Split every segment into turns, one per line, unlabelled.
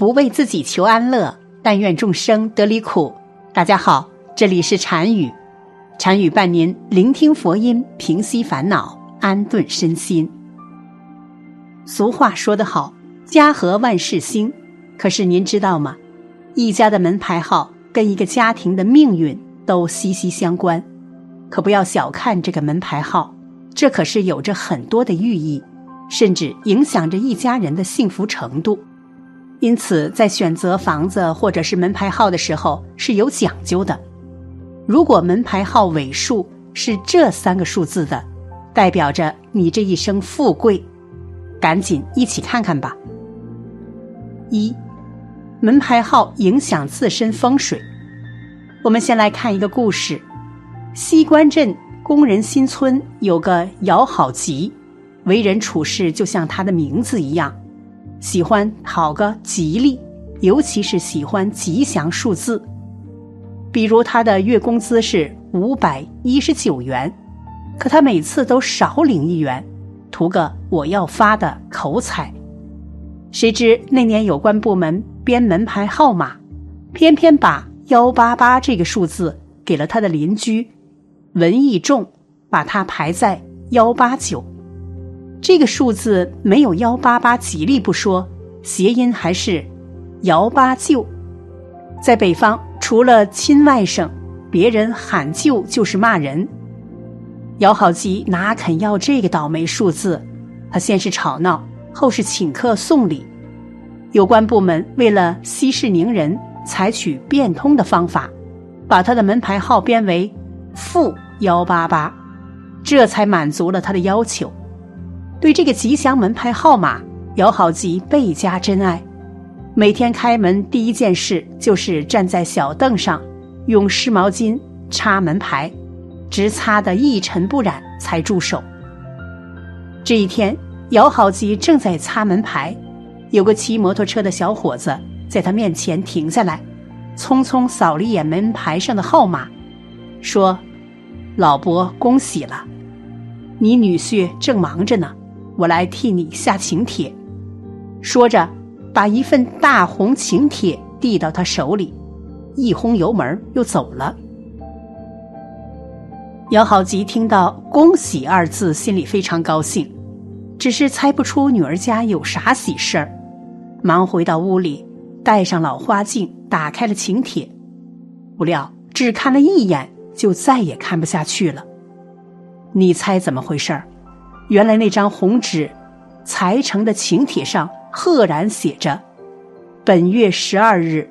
不为自己求安乐，但愿众生得离苦。大家好，这里是禅语，禅语伴您聆听佛音，平息烦恼，安顿身心。俗话说得好，家和万事兴。可是您知道吗？一家的门牌号跟一个家庭的命运都息息相关。可不要小看这个门牌号，这可是有着很多的寓意。甚至影响着一家人的幸福程度，因此在选择房子或者是门牌号的时候是有讲究的。如果门牌号尾数是这三个数字的，代表着你这一生富贵，赶紧一起看看吧。一，门牌号影响自身风水。我们先来看一个故事：西关镇工人新村有个姚好吉。为人处事就像他的名字一样，喜欢讨个吉利，尤其是喜欢吉祥数字。比如他的月工资是五百一十九元，可他每次都少领一元，图个我要发的口彩。谁知那年有关部门编门牌号码，偏偏把幺八八这个数字给了他的邻居文艺仲，把他排在幺八九。这个数字没有幺八八吉利不说，谐音还是姚八舅。在北方，除了亲外甥，别人喊舅就是骂人。姚好吉哪肯要这个倒霉数字？他先是吵闹，后是请客送礼。有关部门为了息事宁人，采取变通的方法，把他的门牌号编为负幺八八，这才满足了他的要求。对这个吉祥门牌号码，姚好吉倍加珍爱。每天开门第一件事就是站在小凳上，用湿毛巾擦门牌，直擦得一尘不染才住手。这一天，姚好吉正在擦门牌，有个骑摩托车的小伙子在他面前停下来，匆匆扫了一眼门牌上的号码，说：“老伯，恭喜了，你女婿正忙着呢。”我来替你下请帖，说着，把一份大红请帖递到他手里，一轰油门又走了。姚好吉听到“恭喜”二字，心里非常高兴，只是猜不出女儿家有啥喜事儿，忙回到屋里，戴上老花镜，打开了请帖，不料只看了一眼，就再也看不下去了。你猜怎么回事儿？原来那张红纸裁成的请帖上赫然写着：“本月十二日，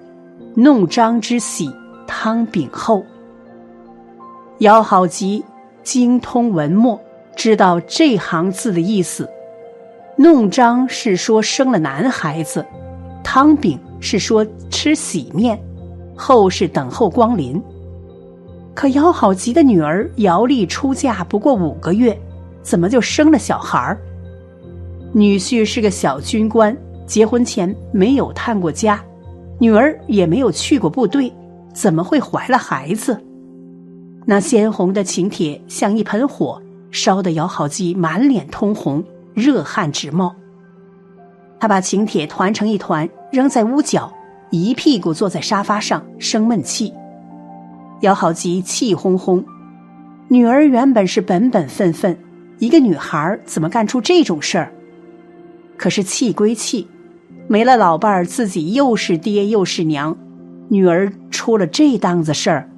弄璋之喜，汤炳后。”姚好吉精通文墨，知道这行字的意思。弄璋是说生了男孩子，汤饼是说吃喜面，后是等候光临。可姚好吉的女儿姚丽出嫁不过五个月。怎么就生了小孩儿？女婿是个小军官，结婚前没有探过家，女儿也没有去过部队，怎么会怀了孩子？那鲜红的请帖像一盆火，烧得姚好基满脸通红，热汗直冒。他把请帖团成一团，扔在屋角，一屁股坐在沙发上生闷气。姚好基气哄哄，女儿原本是本本分分。一个女孩怎么干出这种事儿？可是气归气，没了老伴儿，自己又是爹又是娘，女儿出了这档子事儿，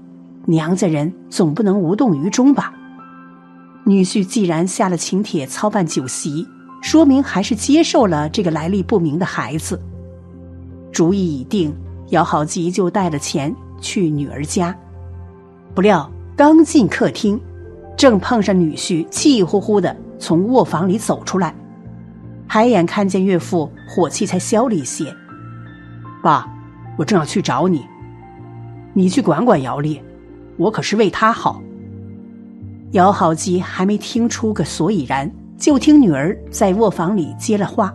娘家人总不能无动于衷吧？女婿既然下了请帖操办酒席，说明还是接受了这个来历不明的孩子。主意已定，姚好吉就带了钱去女儿家，不料刚进客厅。正碰上女婿气呼呼的从卧房里走出来，抬眼看见岳父，火气才消了一些。爸，我正要去找你，你去管管姚丽，我可是为她好。姚好基还没听出个所以然，就听女儿在卧房里接了话：“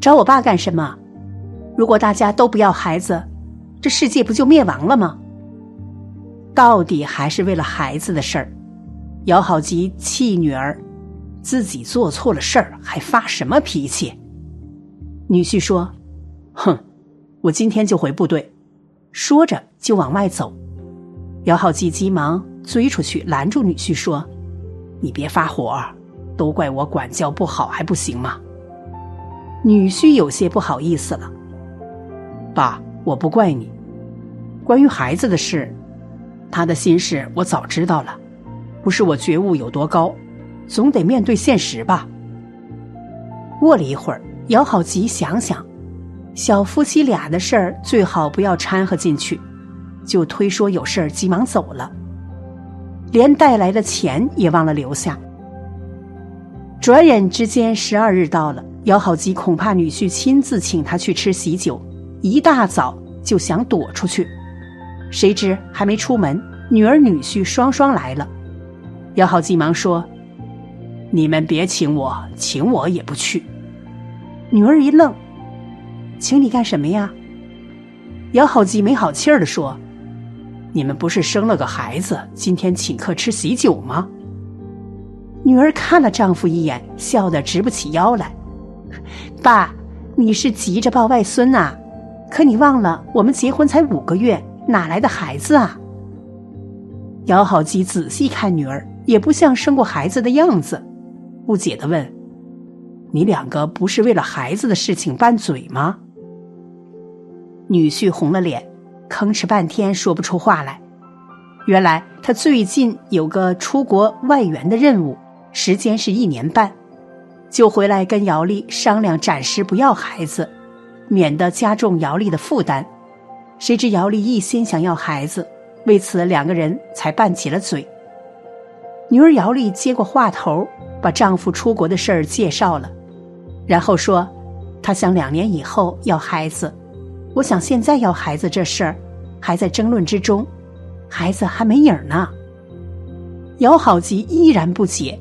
找我爸干什么？如果大家都不要孩子，这世界不就灭亡了吗？到底还是为了孩子的事儿。”姚好吉气女儿，自己做错了事儿还发什么脾气？女婿说：“哼，我今天就回部队。”说着就往外走。姚浩基急忙追出去拦住女婿说：“你别发火，都怪我管教不好还不行吗？”女婿有些不好意思了：“爸，我不怪你。关于孩子的事，他的心事我早知道了，不是我觉悟有多高，总得面对现实吧。”过了一会儿，姚好吉想想。小夫妻俩的事儿最好不要掺和进去，就推说有事儿，急忙走了，连带来的钱也忘了留下。转眼之间，十二日到了，姚好吉恐怕女婿亲自请他去吃喜酒，一大早就想躲出去，谁知还没出门，女儿女婿双双来了。姚好基忙说：“你们别请我，请我也不去。”女儿一愣。请你干什么呀？姚好基没好气儿的说：“你们不是生了个孩子，今天请客吃喜酒吗？”女儿看了丈夫一眼，笑得直不起腰来：“爸，你是急着抱外孙呐？可你忘了，我们结婚才五个月，哪来的孩子啊？”姚好基仔细看女儿，也不像生过孩子的样子，不解的问：“你两个不是为了孩子的事情拌嘴吗？”女婿红了脸，吭哧半天说不出话来。原来他最近有个出国外援的任务，时间是一年半，就回来跟姚丽商量暂时不要孩子，免得加重姚丽的负担。谁知姚丽一心想要孩子，为此两个人才拌起了嘴。女儿姚丽接过话头，把丈夫出国的事儿介绍了，然后说，她想两年以后要孩子。我想现在要孩子这事儿，还在争论之中，孩子还没影儿呢。姚好吉依然不解。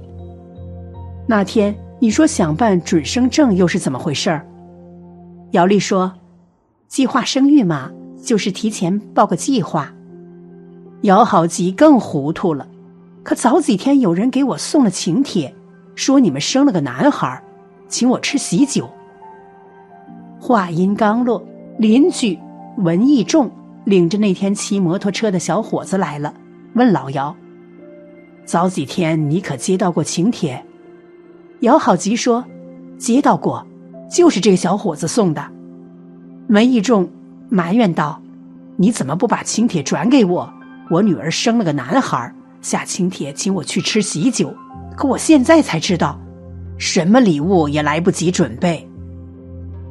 那天你说想办准生证，又是怎么回事儿？姚丽说：“计划生育嘛，就是提前报个计划。”姚好吉更糊涂了。可早几天有人给我送了请帖，说你们生了个男孩，请我吃喜酒。话音刚落。邻居文义仲领着那天骑摩托车的小伙子来了，问老姚：“早几天你可接到过请帖？”姚好吉说：“接到过，就是这个小伙子送的。”文义仲埋怨道：“你怎么不把请帖转给我？我女儿生了个男孩，下请帖请我去吃喜酒，可我现在才知道，什么礼物也来不及准备。”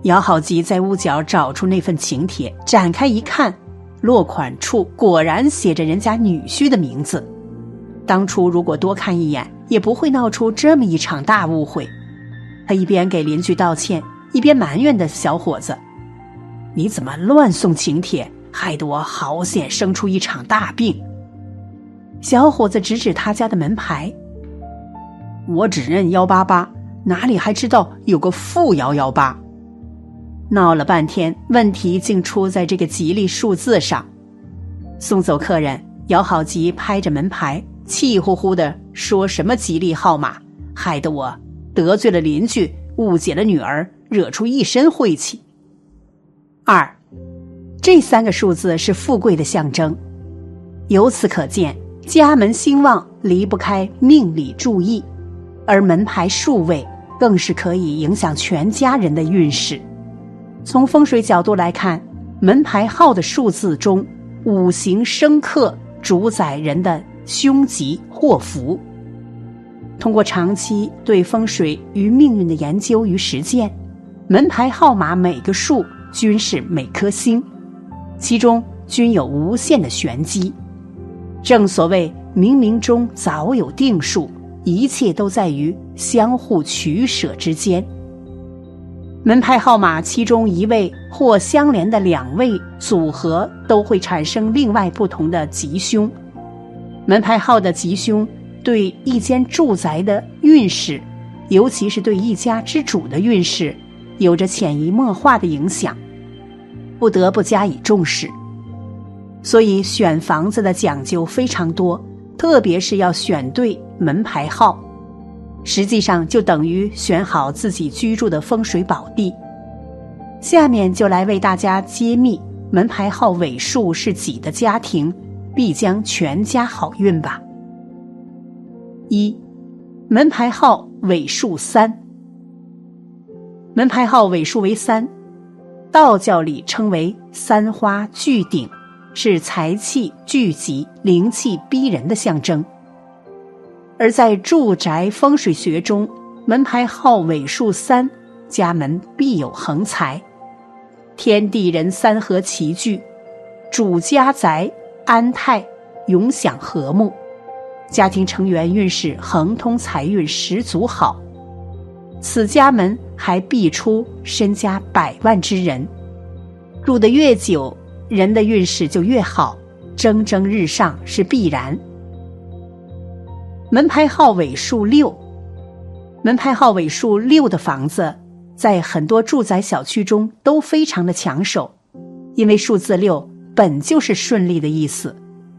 姚好吉在屋角找出那份请帖，展开一看，落款处果然写着人家女婿的名字。当初如果多看一眼，也不会闹出这么一场大误会。他一边给邻居道歉，一边埋怨的小伙子：“你怎么乱送请帖，害得我好险生出一场大病。”小伙子指指他家的门牌：“我只认幺八八，哪里还知道有个负幺幺八？”闹了半天，问题竟出在这个吉利数字上。送走客人，姚好吉拍着门牌，气呼呼的说什么吉利号码，害得我得罪了邻居，误解了女儿，惹出一身晦气。二，这三个数字是富贵的象征，由此可见，家门兴旺离不开命理注意，而门牌数位更是可以影响全家人的运势。从风水角度来看，门牌号的数字中，五行生克主宰人的凶吉祸福。通过长期对风水与命运的研究与实践，门牌号码每个数均是每颗星，其中均有无限的玄机。正所谓冥冥中早有定数，一切都在于相互取舍之间。门牌号码其中一位或相连的两位组合都会产生另外不同的吉凶。门牌号的吉凶对一间住宅的运势，尤其是对一家之主的运势，有着潜移默化的影响，不得不加以重视。所以选房子的讲究非常多，特别是要选对门牌号。实际上就等于选好自己居住的风水宝地。下面就来为大家揭秘门牌号尾数是几的家庭，必将全家好运吧。一，门牌号尾数三。门牌号尾数为三，道教里称为三花聚顶，是财气聚集、灵气逼人的象征。而在住宅风水学中，门牌号尾数三，家门必有横财，天地人三合齐聚，主家宅安泰，永享和睦，家庭成员运势亨通，财运十足好。此家门还必出身家百万之人，入得越久，人的运势就越好，蒸蒸日上是必然。门牌号尾数六。门牌号尾数六的房子，在很多住宅小区中都非常的抢手，因为数字六本就是顺利的意思，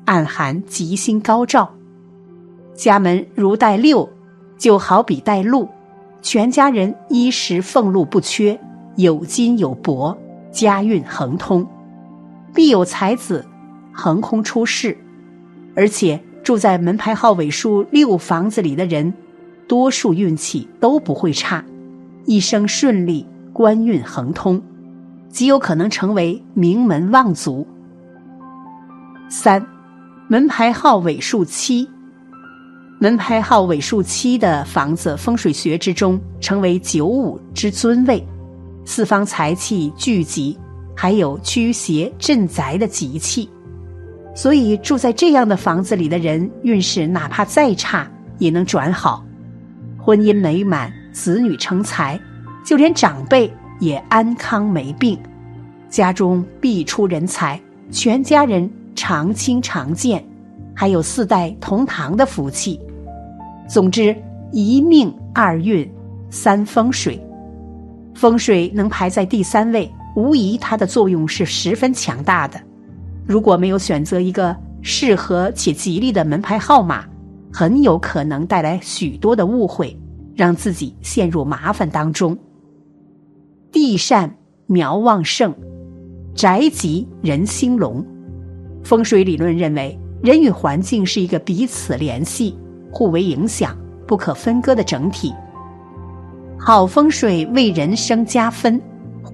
暗含吉星高照。家门如带六，就好比带路，全家人衣食俸禄不缺，有金有帛，家运亨通，必有才子横空出世。而且住在门牌号尾数六房子里的人。多数运气都不会差，一生顺利，官运亨通，极有可能成为名门望族。三，门牌号尾数七，门牌号尾数七的房子，风水学之中称为九五之尊位，四方财气聚集，还有驱邪镇宅的吉气，所以住在这样的房子里的人，运势哪怕再差，也能转好。婚姻美满，子女成才，就连长辈也安康没病，家中必出人才，全家人常亲常见，还有四代同堂的福气。总之，一命二运三风水，风水能排在第三位，无疑它的作用是十分强大的。如果没有选择一个适合且吉利的门牌号码。很有可能带来许多的误会，让自己陷入麻烦当中。地善苗旺盛，宅吉人兴隆。风水理论认为，人与环境是一个彼此联系、互为影响、不可分割的整体。好风水为人生加分，